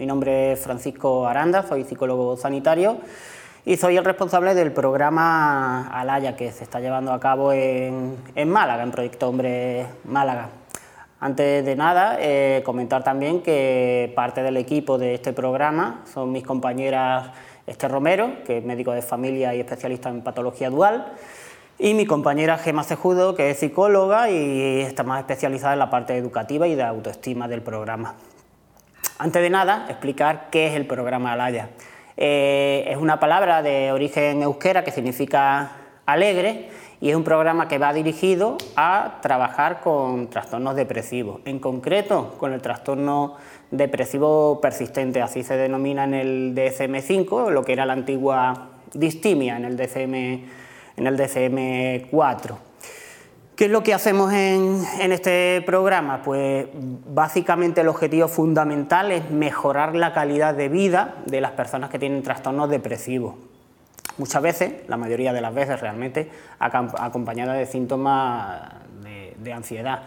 Mi nombre es Francisco Aranda, soy psicólogo sanitario y soy el responsable del programa Alaya que se está llevando a cabo en, Málaga, en Proyecto Hombre Málaga. Antes de nada, eh, comentar también que parte del equipo de este programa son mis compañeras Esther Romero, que es médico de familia y especialista en patología dual, y mi compañera Gema Cejudo, que es psicóloga y está más especializada en la parte educativa y de autoestima del programa. Antes de nada, explicar qué es el programa Alaya. Eh, es una palabra de origen euskera que significa alegre y es un programa que va dirigido a trabajar con trastornos depresivos, en concreto con el trastorno depresivo persistente, así se denomina en el DSM-5, lo que era la antigua distimia en el DSM, en el DSM-4. ¿Qué es lo que hacemos en, este programa? Pues básicamente el objetivo fundamental es mejorar la calidad de vida de las personas que tienen trastornos depresivos. Muchas veces, la mayoría de las veces realmente, acompañada de síntomas de, ansiedad.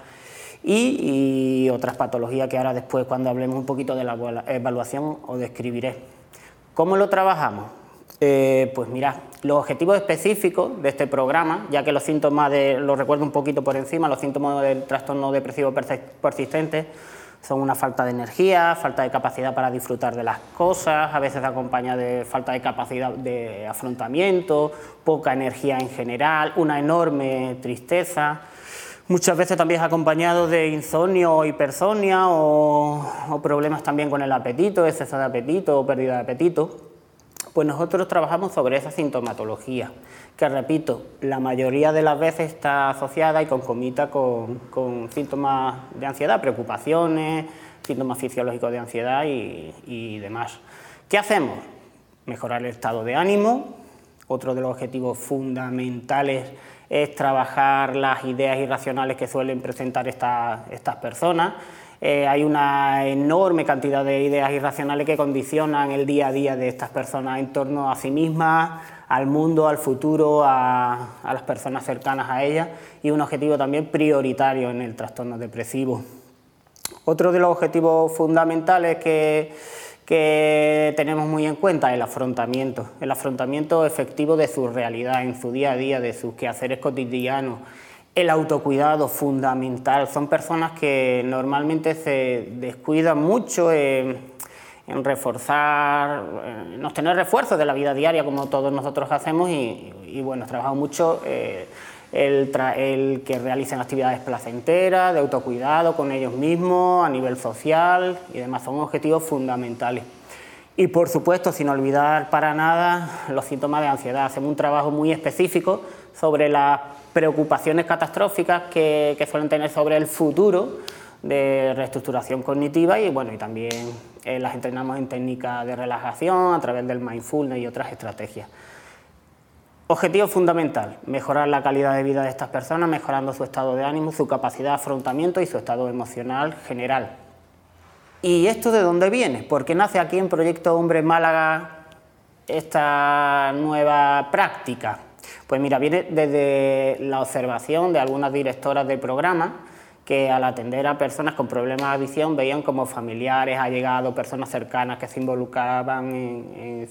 Y, y, otras patologías que ahora después, cuando hablemos un poquito de la evaluación, os describiré. ¿Cómo lo trabajamos? Eh, pues mira, los objetivos específicos de este programa, ya que los síntomas, de, lo recuerdo un poquito por encima, los síntomas del trastorno depresivo persistente son una falta de energía, falta de capacidad para disfrutar de las cosas, a veces acompaña de falta de capacidad de afrontamiento, poca energía en general, una enorme tristeza. Muchas veces también es acompañado de insomnio o hipersonia o problemas también con el apetito, exceso de apetito o pérdida de apetito. Pues nosotros trabajamos sobre esa sintomatología, que repito, la mayoría de las veces está asociada y concomita con, con síntomas de ansiedad, preocupaciones, síntomas fisiológicos de ansiedad y, demás. ¿Qué hacemos? Mejorar el estado de ánimo. Otro de los objetivos fundamentales es trabajar las ideas irracionales que suelen presentar estas personas eh, hay una enorme cantidad de ideas irracionales que condicionan el día a día de estas personas en torno a sí mismas, al mundo, al futuro, a, las personas cercanas a ellas y un objetivo también prioritario en el trastorno depresivo. Otro de los objetivos fundamentales que, que tenemos muy en cuenta es el afrontamiento, el afrontamiento efectivo de su realidad en su día a día, de sus quehaceres cotidianos el autocuidado fundamental. Son personas que normalmente se descuidan mucho en, reforzar, en obtener refuerzos de la vida diaria como todos nosotros hacemos y, bueno, trabajamos mucho eh, el, el, que realicen actividades placenteras, de autocuidado con ellos mismos, a nivel social y demás. Son objetivos fundamentales. Y por supuesto, sin olvidar para nada los síntomas de ansiedad. Hacemos un trabajo muy específico sobre las preocupaciones catastróficas que, suelen tener sobre el futuro de reestructuración cognitiva y bueno y también eh, las entrenamos en técnicas de relajación a través del mindfulness y otras estrategias. Objetivo fundamental, mejorar la calidad de vida de estas personas, mejorando su estado de ánimo, su capacidad de afrontamiento y su estado emocional general. ¿Y esto de dónde viene? Porque nace aquí en Proyecto Hombre Málaga esta nueva práctica. Pues mira, viene desde la observación de algunas directoras de programa que al atender a personas con problemas de adicción veían como familiares, allegados, personas cercanas que se involucraban en,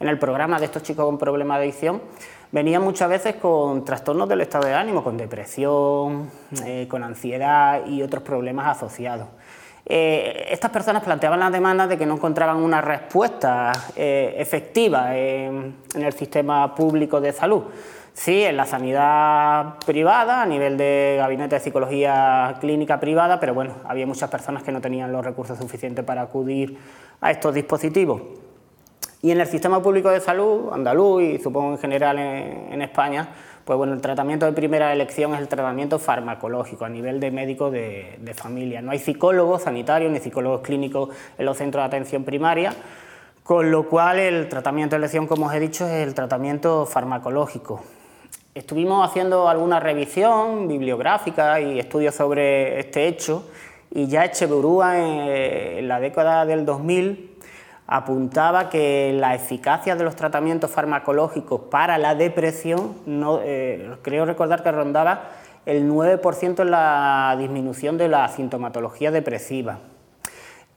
el programa de estos chicos con problemas de adicción, venían muchas veces con trastornos del estado de ánimo, con depresión, eh, con ansiedad y otros problemas asociados. Eh, estas personas planteaban la demanda de que no encontraban una respuesta eh, efectiva en, el sistema público de salud. Sí, en la sanidad privada, a nivel de gabinete de psicología clínica privada, pero bueno, había muchas personas que no tenían los recursos suficientes para acudir a estos dispositivos. Y en el sistema público de salud, andaluz y supongo en general en España, pues bueno, el tratamiento de primera elección es el tratamiento farmacológico a nivel de médico de, familia. No hay psicólogos sanitarios ni psicólogos clínicos en los centros de atención primaria, con lo cual el tratamiento de elección, como os he dicho, es el tratamiento farmacológico. Estuvimos haciendo alguna revisión bibliográfica y estudios sobre este hecho y ya Echeverúa en la década del 2000 apuntaba que la eficacia de los tratamientos farmacológicos para la depresión, no, eh, creo recordar que rondaba el 9% en la disminución de la sintomatología depresiva.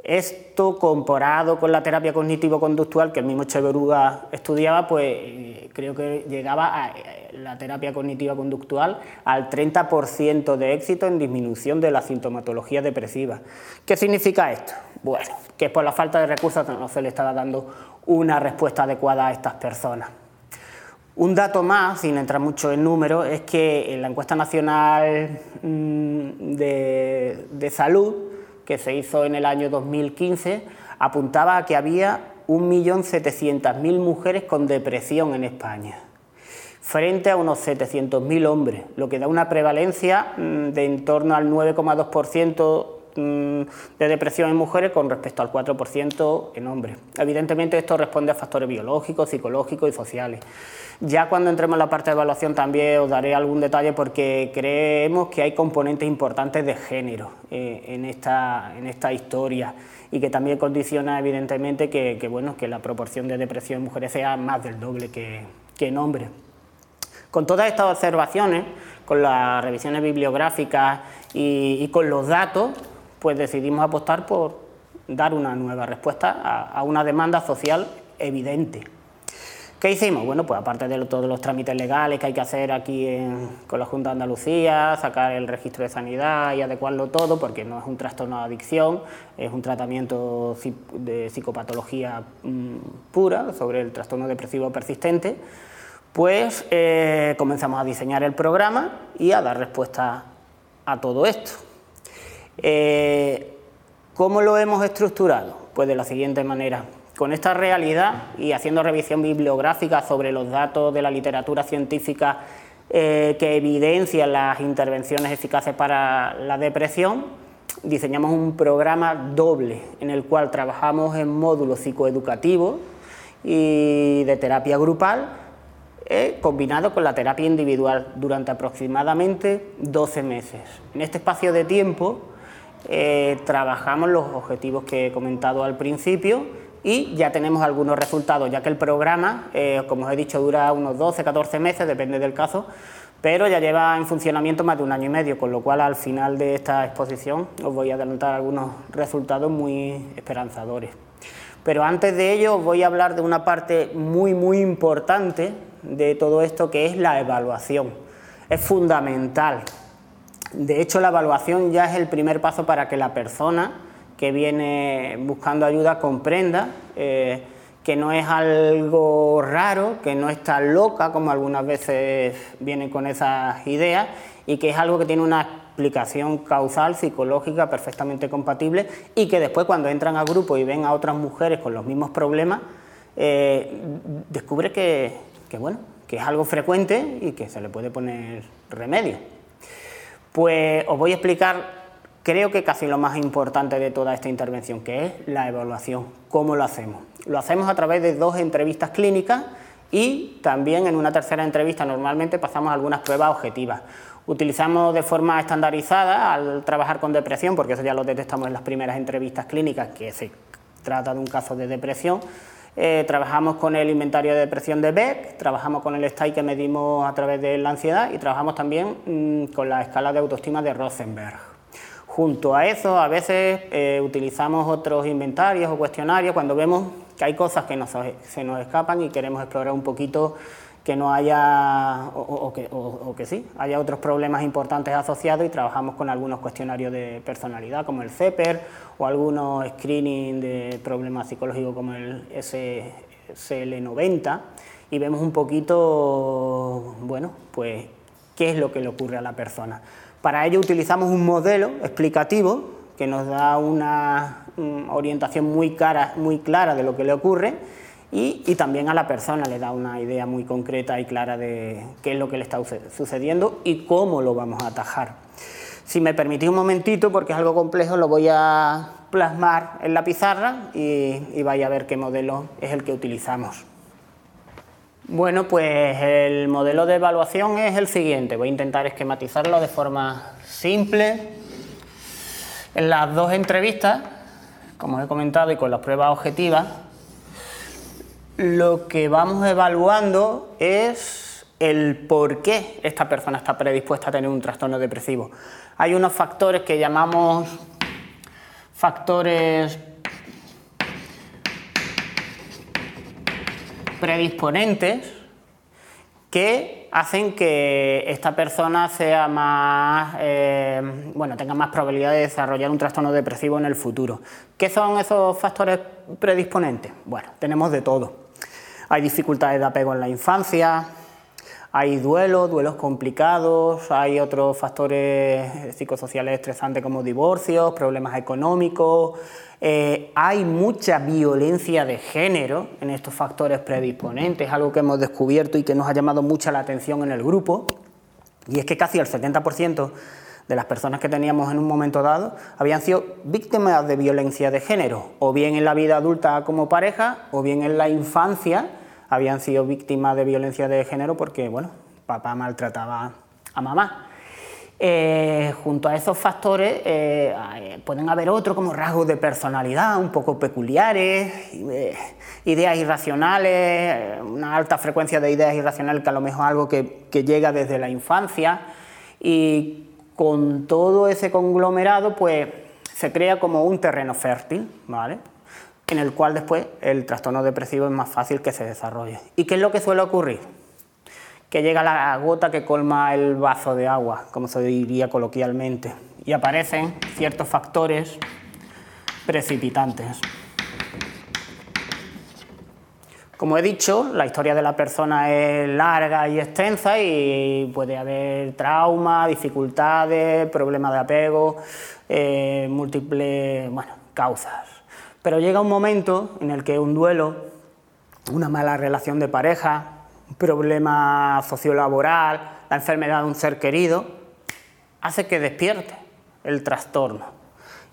Esto comparado con la terapia cognitivo-conductual que el mismo Cheveruga estudiaba, pues eh, creo que llegaba a eh, la terapia cognitiva-conductual al 30% de éxito en disminución de la sintomatología depresiva. ¿Qué significa esto? Bueno, que por la falta de recursos no se le estaba dando una respuesta adecuada a estas personas. Un dato más, sin entrar mucho en números, es que en la encuesta nacional mm, de, salud, que se hizo en el año 2015, apuntaba a que había 1.700.000 mujeres con depresión en España, frente a unos 700.000 hombres, lo que da una prevalencia mm, de en torno al 9,2% Mm, de depresión en mujeres con respecto al 4% en hombres. Evidentemente esto responde a factores biológicos, psicológicos y sociales. Ya cuando entremos en la parte de evaluación también os daré algún detalle porque creemos que hay componentes importantes de género eh, en, esta, en esta historia y que también condiciona evidentemente que, bueno, que la proporción de depresión en mujeres sea más del doble que, en hombres. Con todas estas observaciones, con las revisiones bibliográficas y con los datos, pues decidimos apostar por dar una nueva respuesta a, una demanda social evidente. ¿Qué hicimos? Bueno, pues aparte de todos los trámites legales que hay que hacer aquí con la Junta de Andalucía, sacar el registro de sanidad y adecuarlo todo, porque no es un trastorno de adicción, es un tratamiento de psicopatología mm, pura sobre el trastorno depresivo persistente, pues eh, comenzamos a diseñar el programa y a dar respuesta a todo esto. Eh, ¿Cómo lo hemos estructurado? Pues de la siguiente manera. Con esta realidad y haciendo revisión bibliográfica sobre los datos de la literatura científica eh, que evidencian las intervenciones eficaces para la depresión, diseñamos un programa doble en el cual trabajamos en módulos psicoeducativos y de terapia grupal eh, combinado con la terapia individual durante aproximadamente 12 meses. En este espacio de tiempo eh, trabajamos los objetivos que he comentado al principio y ya tenemos algunos resultados, ya que el programa, eh, como os he dicho, dura unos 12, 14 meses, depende del caso, pero ya lleva en funcionamiento más de un año y medio, con lo cual al final de esta exposición os voy a adelantar algunos resultados muy esperanzadores. Pero antes de ello os voy a hablar de una parte muy, muy importante de todo esto, que es la evaluación. Es fundamental de hecho, la evaluación ya es el primer paso para que la persona que viene buscando ayuda comprenda eh, que no es algo raro, que no está loca, como algunas veces vienen con esas ideas, y que es algo que tiene una explicación causal, psicológica, perfectamente compatible, y que después cuando entran al grupo y ven a otras mujeres con los mismos problemas, eh, descubre que, bueno, que es algo frecuente y que se le puede poner remedio. Pues os voy a explicar, creo que casi lo más importante de toda esta intervención, que es la evaluación. ¿Cómo lo hacemos? Lo hacemos a través de dos entrevistas clínicas y también en una tercera entrevista normalmente pasamos algunas pruebas objetivas. Utilizamos de forma estandarizada al trabajar con depresión, porque eso ya lo detectamos en las primeras entrevistas clínicas, que se trata de un caso de depresión, eh, trabajamos con el inventario de depresión de Beck, trabajamos con el STAI que medimos a través de la ansiedad y trabajamos también mm, con la escala de autoestima de Rosenberg. Junto a eso, a veces eh, utilizamos otros inventarios o cuestionarios cuando vemos que hay cosas que se nos escapan y queremos explorar un poquito que no haya, o, que, sí, haya otros problemas importantes asociados y trabajamos con algunos cuestionarios de personalidad como el CEPER o algunos screening de problemas psicológicos como el SL90 y vemos un poquito, bueno, pues qué es lo que le ocurre a la persona. Para ello utilizamos un modelo explicativo que nos da una orientación muy, cara, muy clara de lo que le ocurre y, también a la persona le da una idea muy concreta y clara de qué es lo que le está sucediendo y cómo lo vamos a atajar. Si me permitís un momentito, porque es algo complejo, lo voy a plasmar en la pizarra y, y vais a ver qué modelo es el que utilizamos. Bueno, pues el modelo de evaluación es el siguiente. Voy a intentar esquematizarlo de forma simple. En las dos entrevistas, como os he comentado, y con las pruebas objetivas, lo que vamos evaluando es el por qué esta persona está predispuesta a tener un trastorno depresivo. Hay unos factores que llamamos factores predisponentes que hacen que esta persona sea más, eh, bueno, tenga más probabilidad de desarrollar un trastorno depresivo en el futuro. ¿Qué son esos factores predisponentes? Bueno, tenemos de todo. Hay dificultades de apego en la infancia, hay duelos, duelos complicados, hay otros factores psicosociales estresantes como divorcios, problemas económicos, eh, hay mucha violencia de género en estos factores predisponentes, algo que hemos descubierto y que nos ha llamado mucha la atención en el grupo, y es que casi el 70% de las personas que teníamos en un momento dado habían sido víctimas de violencia de género, o bien en la vida adulta como pareja, o bien en la infancia habían sido víctimas de violencia de género porque, bueno, papá maltrataba a mamá. Eh, junto a esos factores eh, pueden haber otros como rasgos de personalidad un poco peculiares, eh, ideas irracionales, una alta frecuencia de ideas irracionales que a lo mejor algo que, que llega desde la infancia y con todo ese conglomerado pues se crea como un terreno fértil, ¿vale? en el cual después el trastorno depresivo es más fácil que se desarrolle. ¿Y qué es lo que suele ocurrir? Que llega la gota que colma el vaso de agua, como se diría coloquialmente, y aparecen ciertos factores precipitantes. Como he dicho, la historia de la persona es larga y extensa y puede haber trauma, dificultades, problemas de apego, eh, múltiples bueno, causas. Pero llega un momento en el que un duelo, una mala relación de pareja, un problema sociolaboral, la enfermedad de un ser querido, hace que despierte el trastorno.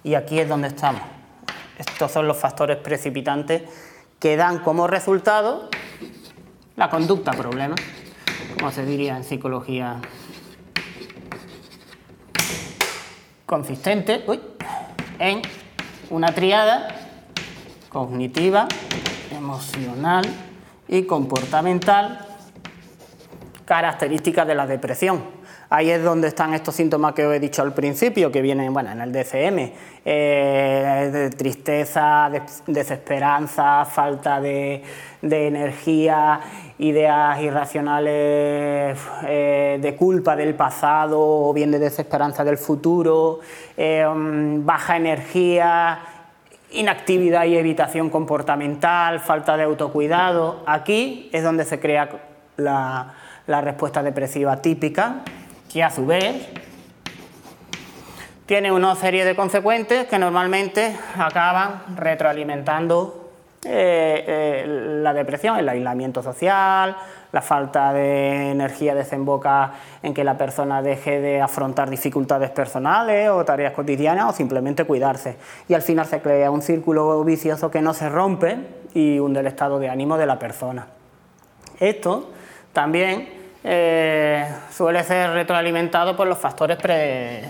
Y aquí es donde estamos. Estos son los factores precipitantes que dan como resultado la conducta problema, como se diría en psicología consistente en una triada cognitiva, emocional y comportamental, características de la depresión. Ahí es donde están estos síntomas que os he dicho al principio, que vienen bueno, en el DCM, eh, de tristeza, desesperanza, falta de, energía, ideas irracionales eh, de culpa del pasado o bien de desesperanza del futuro, eh, mm, baja energía, inactividad y evitación comportamental, falta de autocuidado. Aquí es donde se crea la, respuesta depresiva típica, que a su vez tiene una serie de consecuentes que normalmente acaban retroalimentando eh, eh, la depresión, el aislamiento social, la falta de energía desemboca en que la persona deje de afrontar dificultades personales o tareas cotidianas o simplemente cuidarse. Y al final se crea un círculo vicioso que no se rompe y hunde el estado de ánimo de la persona. Esto también eh, suele ser retroalimentado por los factores eh,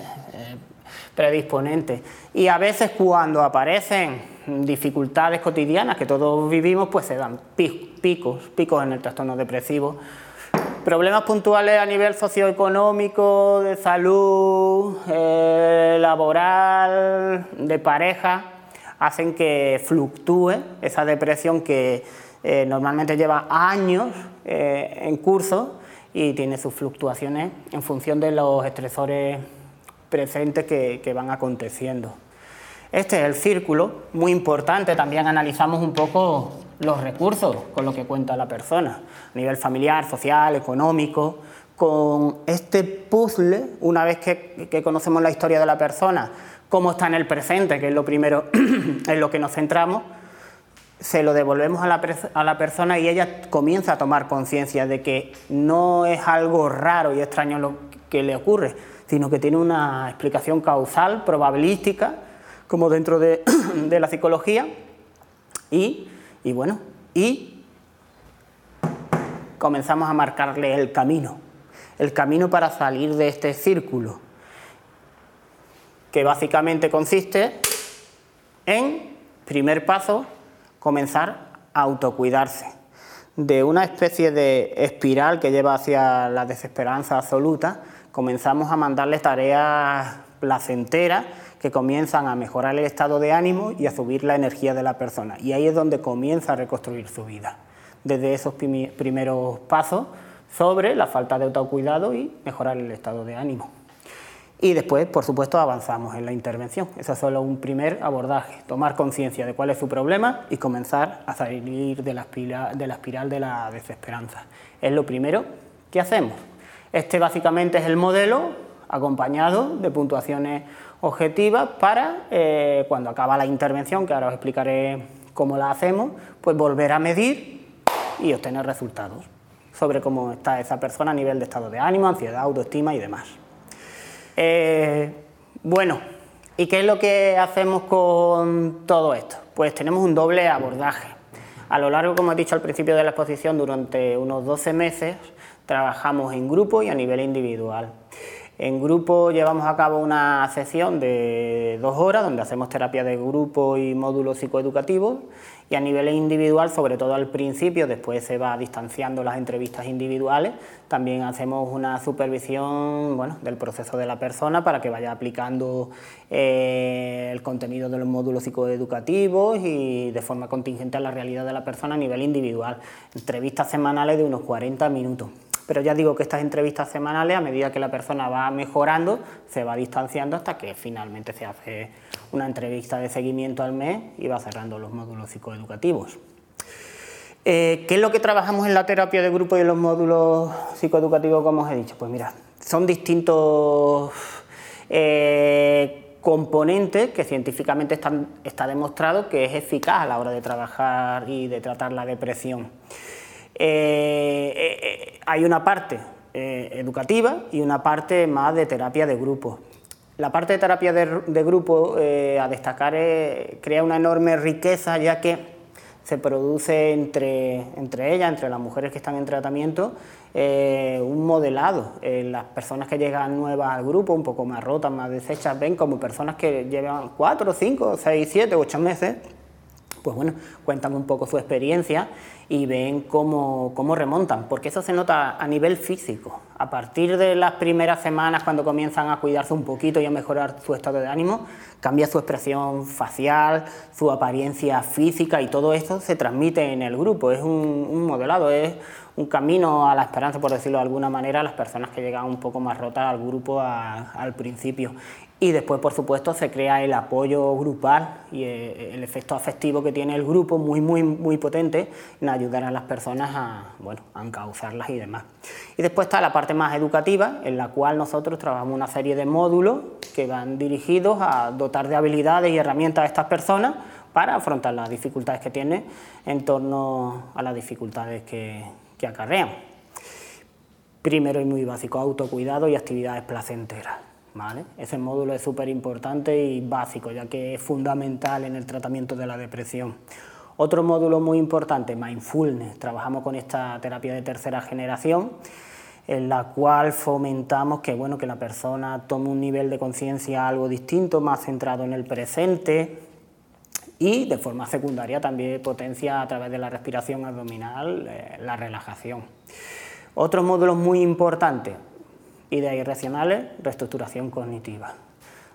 predisponentes. Y a veces cuando aparecen dificultades cotidianas que todos vivimos, pues se dan picos, picos en el trastorno depresivo. Problemas puntuales a nivel socioeconómico, de salud, eh, laboral, de pareja, hacen que fluctúe esa depresión que normalmente lleva años en curso y tiene sus fluctuaciones en función de los estresores presentes que van aconteciendo. Este es el círculo, muy importante, también analizamos un poco los recursos con los que cuenta la persona, a nivel familiar, social, económico. Con este puzzle, una vez que, conocemos la historia de la persona, cómo está en el presente, que es lo primero en lo que nos centramos, se lo devolvemos a la, a la, persona y ella comienza a tomar conciencia de que no es algo raro y extraño lo que le ocurre, sino que tiene una explicación causal, probabilística, como dentro de, la psicología. Y, bueno, y comenzamos a marcarle el camino, el camino para salir de este círculo, que básicamente consiste en, primer paso, comenzar a autocuidarse, de una especie de espiral que lleva hacia la desesperanza absoluta, comenzamos a mandarle tareas placenteras que comienzan a mejorar el estado de ánimo y a subir la energía de la persona. Y ahí es donde comienza a reconstruir su vida. desde esos primeros pasos sobre la falta de autocuidado y mejorar el estado de ánimo. Y después, por supuesto, avanzamos en la intervención. Eso es solo un primer abordaje, tomar conciencia de cuál es su problema y comenzar a salir de la, espiral, de la desesperanza. Es lo primero que hacemos. Este básicamente es el modelo acompañado de puntuaciones objetivas para, eh, cuando acaba la intervención, que ahora os explicaré cómo la hacemos, pues volver a medir y obtener resultados sobre cómo está esa persona a nivel de estado de ánimo, ansiedad, autoestima y demás. Eh, bueno, ¿y qué es lo que hacemos con todo esto? Pues tenemos un doble abordaje. A lo largo, como he dicho al principio de la exposición, durante unos 12 meses trabajamos en grupo y a nivel individual. En grupo llevamos a cabo una sesión de dos horas donde hacemos terapia de grupo y módulos psicoeducativos y a nivel individual, sobre todo al principio, después se va distanciando las entrevistas individuales, también hacemos una supervisión bueno, del proceso de la persona para que vaya aplicando eh, el contenido de los módulos psicoeducativos y de forma contingente a la realidad de la persona a nivel individual. Entrevistas semanales de unos 40 minutos pero ya digo que estas entrevistas semanales, a medida que la persona va mejorando, se va distanciando hasta que finalmente se hace una entrevista de seguimiento al mes y va cerrando los módulos psicoeducativos. Eh, ¿Qué es lo que trabajamos en la terapia de grupo y en los módulos psicoeducativos, como os he dicho? Pues mira, son distintos eh, componentes que científicamente están, está demostrado que es eficaz a la hora de trabajar y de tratar la depresión. Eh, hay una parte educativa y una parte más de terapia de grupo. La parte de terapia de, grupo, a destacar, crea una enorme riqueza ya que se produce entre, ellas, entre las mujeres que están en tratamiento, un modelado. las personas que llegan nuevas al grupo, un poco más rotas, más deshechas, ven como personas que llevan cuatro, cinco, seis, siete, ocho meses pues bueno, cuentan un poco su experiencia y ven cómo, remontan, porque eso se nota a nivel físico. A partir de las primeras semanas, cuando comienzan a cuidarse un poquito y a mejorar su estado de ánimo, cambia su expresión facial, su apariencia física y todo esto se transmite en el grupo. Es un, modelado, es un camino a la esperanza, por decirlo de alguna manera, a las personas que llegan un poco más rotas al grupo al principio y después, por supuesto, se crea el apoyo grupal y eh, el efecto afectivo que tiene el grupo, muy, muy, muy potente, en ayudar a las personas a, bueno, a encauzarlas y demás. Y después está la parte más educativa, en la cual nosotros trabajamos una serie de módulos que van dirigidos a dotar de habilidades y herramientas a estas personas para afrontar las dificultades que tienen en torno a las dificultades que, que acarrean. Primero y muy básico, autocuidado y actividades placenteras. Ese módulo es súper importante y básico, ya que es fundamental en el tratamiento de la depresión. Otro módulo muy importante, mindfulness. Trabajamos con esta terapia de tercera generación, en la cual fomentamos que, bueno, que la persona tome un nivel de conciencia algo distinto, más centrado en el presente y de forma secundaria también potencia a través de la respiración abdominal eh, la relajación. Otros módulos muy importantes, ideas irracionales, reestructuración cognitiva.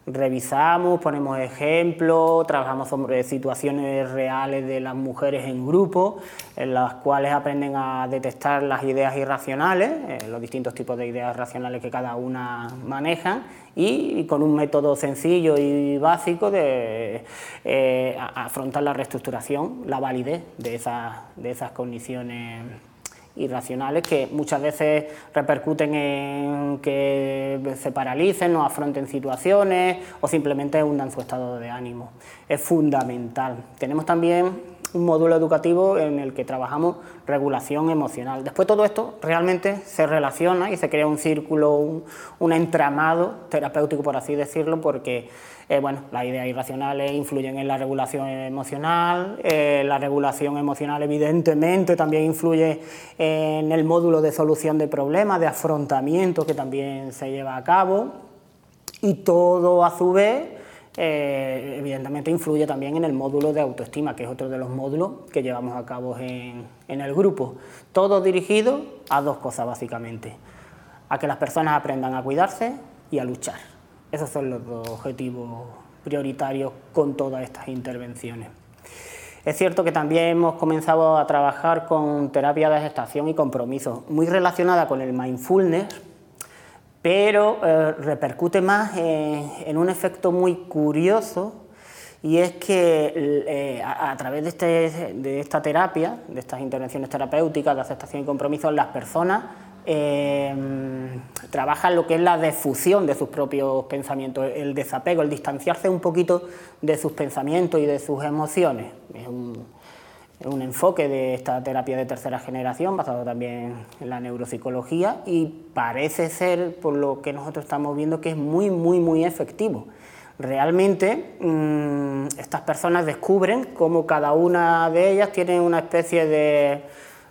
Revisamos, ponemos ejemplos, trabajamos sobre situaciones reales de las mujeres en grupo, en las cuales aprenden a detectar las ideas irracionales, eh, los distintos tipos de ideas racionales que cada una maneja, y, con un método sencillo y básico de eh, afrontar la reestructuración, la validez de esas, de esas cogniciones irracionales que muchas veces repercuten en que se paralicen, no afronten situaciones o simplemente hundan su estado de ánimo. Es fundamental. Tenemos también un módulo educativo en el que trabajamos regulación emocional. Después todo esto realmente se relaciona y se crea un círculo, un, entramado terapéutico, por así decirlo, porque eh, bueno, las ideas irracionales influyen en la regulación emocional, eh, la regulación emocional evidentemente también influye en el módulo de solución de problemas, de afrontamiento que también se lleva a cabo y todo a su vez eh, evidentemente influye también en el módulo de autoestima, que es otro de los módulos que llevamos a cabo en, el grupo. Todo dirigido a dos cosas básicamente, a que las personas aprendan a cuidarse y a luchar. Esos son los dos objetivos prioritarios con todas estas intervenciones. Es cierto que también hemos comenzado a trabajar con terapia de gestación y compromiso, muy relacionada con el mindfulness, pero eh, repercute más en un efecto muy curioso y es que eh, a, través de, este, de, esta terapia, de estas intervenciones terapéuticas de aceptación y compromiso, las personas eh, trabajan lo que es la defusión de sus propios pensamientos, el desapego, el distanciarse un poquito de sus pensamientos y de sus emociones. Es un, enfoque de esta terapia de tercera generación basado también en la neuropsicología y parece ser, por lo que nosotros estamos viendo, que es muy, muy, muy efectivo realmente mm, estas personas descubren cómo cada una de ellas tiene una especie de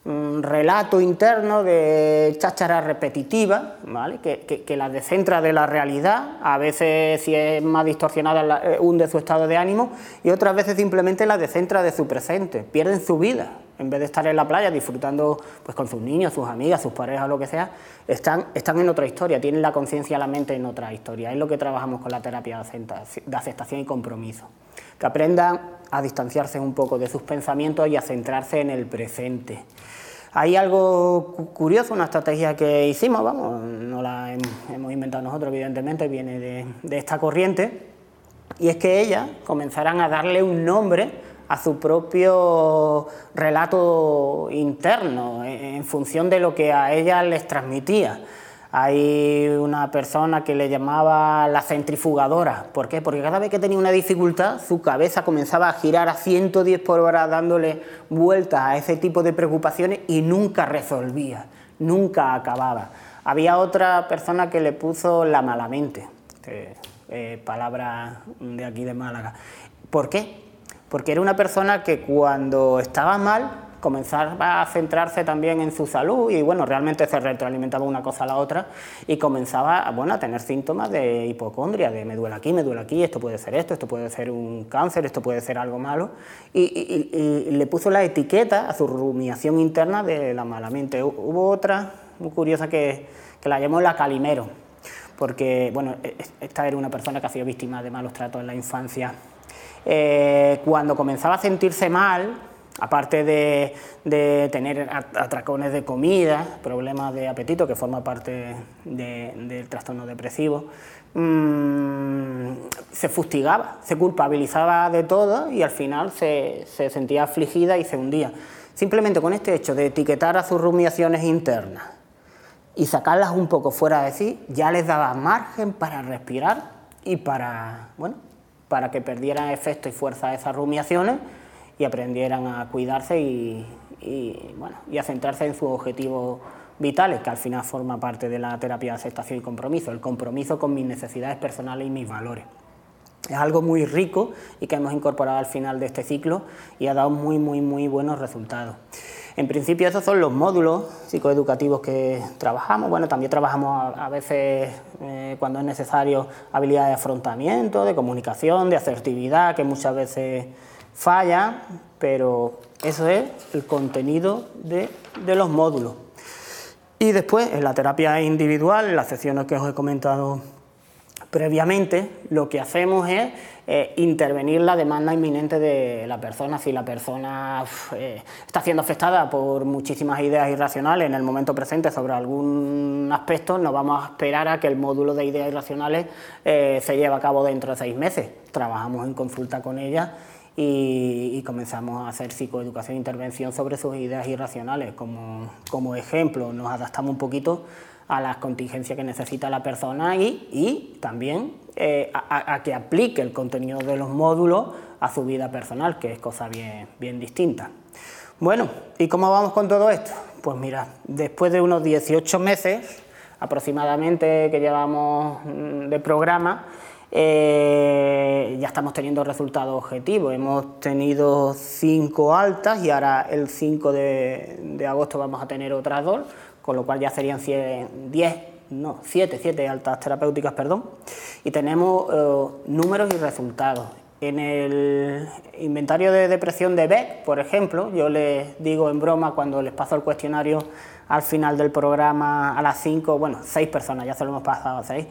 mm, relato interno de cháchara repetitiva, ¿vale? que, que, las descentra de la realidad, a veces si es más distorsionada eh, hunde su estado de ánimo y otras veces simplemente la descentra de su presente, pierden su vida, en vez de estar en la playa disfrutando pues, con sus niños, sus amigas, sus parejas, lo que sea, están, están en otra historia, tienen la conciencia, la mente en otra historia. Es lo que trabajamos con la terapia de aceptación y compromiso. Que aprendan a distanciarse un poco de sus pensamientos y a centrarse en el presente. Hay algo curioso, una estrategia que hicimos, vamos, no la hemos inventado nosotros, evidentemente, viene de, de esta corriente, y es que ellas comenzarán a darle un nombre a su propio relato interno, en función de lo que a ella les transmitía. Hay una persona que le llamaba la centrifugadora. ¿Por qué? Porque cada vez que tenía una dificultad, su cabeza comenzaba a girar a 110 por hora, dándole vueltas a ese tipo de preocupaciones y nunca resolvía, nunca acababa. Había otra persona que le puso la malamente, eh, palabra de aquí de Málaga. ¿Por qué? porque era una persona que cuando estaba mal comenzaba a centrarse también en su salud y bueno, realmente se retroalimentaba una cosa a la otra y comenzaba bueno, a tener síntomas de hipocondria, de me duele aquí, me duele aquí, esto puede ser esto, esto puede ser un cáncer, esto puede ser algo malo y, le puso la etiqueta a su rumiación interna de la mala mente. Hubo otra muy curiosa que, que la llamó la calimero, porque bueno, e, esta era una persona que ha sido víctima de malos tratos en la infancia eh, cuando comenzaba a sentirse mal, aparte de, tener atracones de comida, problemas de apetito, que forma parte del trastorno depresivo, mm, se fustigaba, se culpabilizaba de todo y al final se, sentía afligida y se hundía. Simplemente con este hecho de etiquetar a sus rumiaciones internas y sacarlas un poco fuera de sí, ya les daba margen para respirar y para, bueno, para que perdieran efecto y fuerza esas rumiaciones y aprendieran a cuidarse y, bueno, y a centrarse en sus objetivos vitales, que al final forma parte de la terapia de aceptación y compromiso, el compromiso con mis necesidades personales y mis valores. Es algo muy rico y que hemos incorporado al final de este ciclo y ha dado muy, muy, muy buenos resultados. En principio esos son los módulos psicoeducativos que trabajamos. Bueno, también trabajamos a, veces eh, cuando es necesario habilidades de afrontamiento, de comunicación, de asertividad, que muchas veces falla, pero eso es el contenido de, de los módulos. Y después, en la terapia individual, en las sesiones que os he comentado previamente, lo que hacemos es eh, intervenir la demanda inminente de la persona. Si la persona eh, está siendo afectada por muchísimas ideas irracionales en el momento presente sobre algún aspecto, no vamos a esperar a que el módulo de ideas irracionales eh, se lleve a cabo dentro de seis meses. Trabajamos en consulta con ella y, comenzamos a hacer psicoeducación e intervención sobre sus ideas irracionales. Como, como ejemplo, nos adaptamos un poquito a las contingencias que necesita la persona y, y también eh, a, que aplique el contenido de los módulos a su vida personal, que es cosa bien, bien distinta. Bueno, ¿y cómo vamos con todo esto? Pues mira, después de unos 18 meses aproximadamente que llevamos mm, de programa, eh, ya estamos teniendo resultados objetivos. Hemos tenido cinco altas y ahora el 5 de, agosto vamos a tener otras dos con lo cual ya serían 10, no, 7, 7 altas terapéuticas, perdón, y tenemos eh, números y resultados. En el inventario de depresión de Beck, por ejemplo, yo les digo en broma cuando les paso el cuestionario al final del programa a las 5, bueno, 6 personas, ya se lo hemos pasado a 6,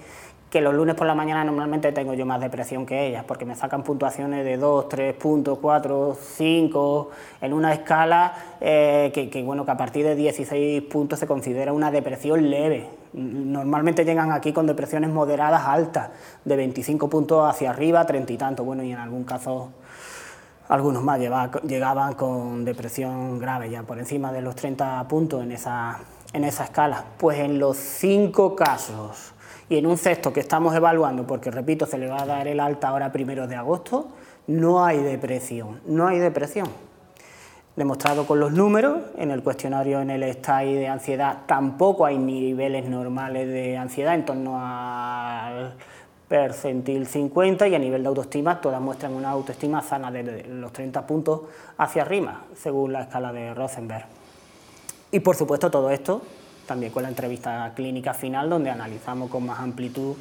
que los lunes por la mañana normalmente tengo yo más depresión que ellas, porque me sacan puntuaciones de 2, 3 puntos, 4, 5, en una escala eh, que, bueno, que a partir de 16 puntos se considera una depresión leve. Normalmente llegan aquí con depresiones moderadas altas, de 25 puntos hacia arriba, 30 y tanto, bueno, y en algún caso algunos más llegaban con depresión grave, ya por encima de los 30 puntos en esa, en esa escala. Pues en los cinco casos y en un sexto que estamos evaluando, porque repito, se le va a dar el alta ahora primero de agosto, no hay depresión, no hay depresión. Demostrado con los números, en el cuestionario en el STAI de ansiedad tampoco hay niveles normales de ansiedad en torno al percentil 50 y a nivel de autoestima todas muestran una autoestima sana de los 30 puntos hacia arriba, según la escala de Rosenberg. Y por supuesto todo esto también con la entrevista clínica final, donde analizamos con más amplitud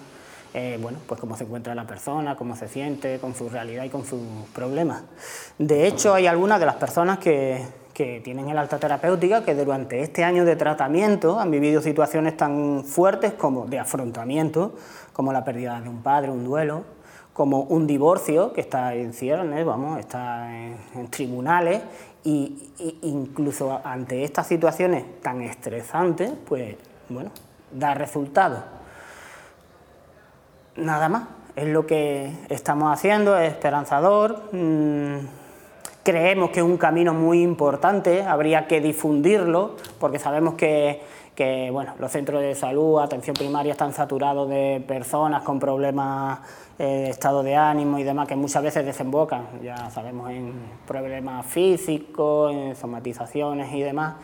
eh, bueno, pues cómo se encuentra la persona, cómo se siente, con su realidad y con sus problemas. De hecho, hay algunas de las personas que, que tienen el alta terapéutica que durante este año de tratamiento han vivido situaciones tan fuertes como de afrontamiento, como la pérdida de un padre, un duelo, como un divorcio que está en ciernes, vamos, está en, en tribunales y, incluso ante estas situaciones tan estresantes, pues bueno, da resultados. Nada más, es lo que estamos haciendo, es esperanzador. Mm, creemos que es un camino muy importante, habría que difundirlo, porque sabemos que que bueno, los centros de salud, atención primaria están saturados de personas con problemas eh, de estado de ánimo y demás que muchas veces desembocan, ya sabemos, en problemas físicos, en somatizaciones y demás.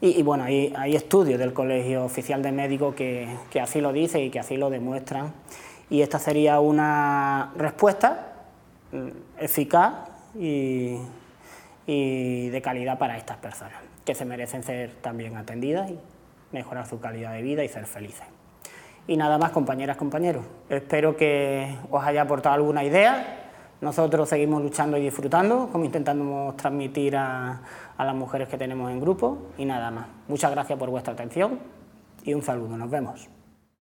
Y, bueno, hay, hay, estudios del Colegio Oficial de Médicos que, que así lo dice y que así lo demuestran. Y esta sería una respuesta mm, eficaz y, y de calidad para estas personas, que se merecen ser también atendidas mejorar su calidad de vida y ser felices. Y nada más, compañeras, compañeros. Espero que os haya aportado alguna idea. Nosotros seguimos luchando y disfrutando, como intentamos transmitir a, a las mujeres que tenemos en grupo. Y nada más. Muchas gracias por vuestra atención y un saludo. Nos vemos.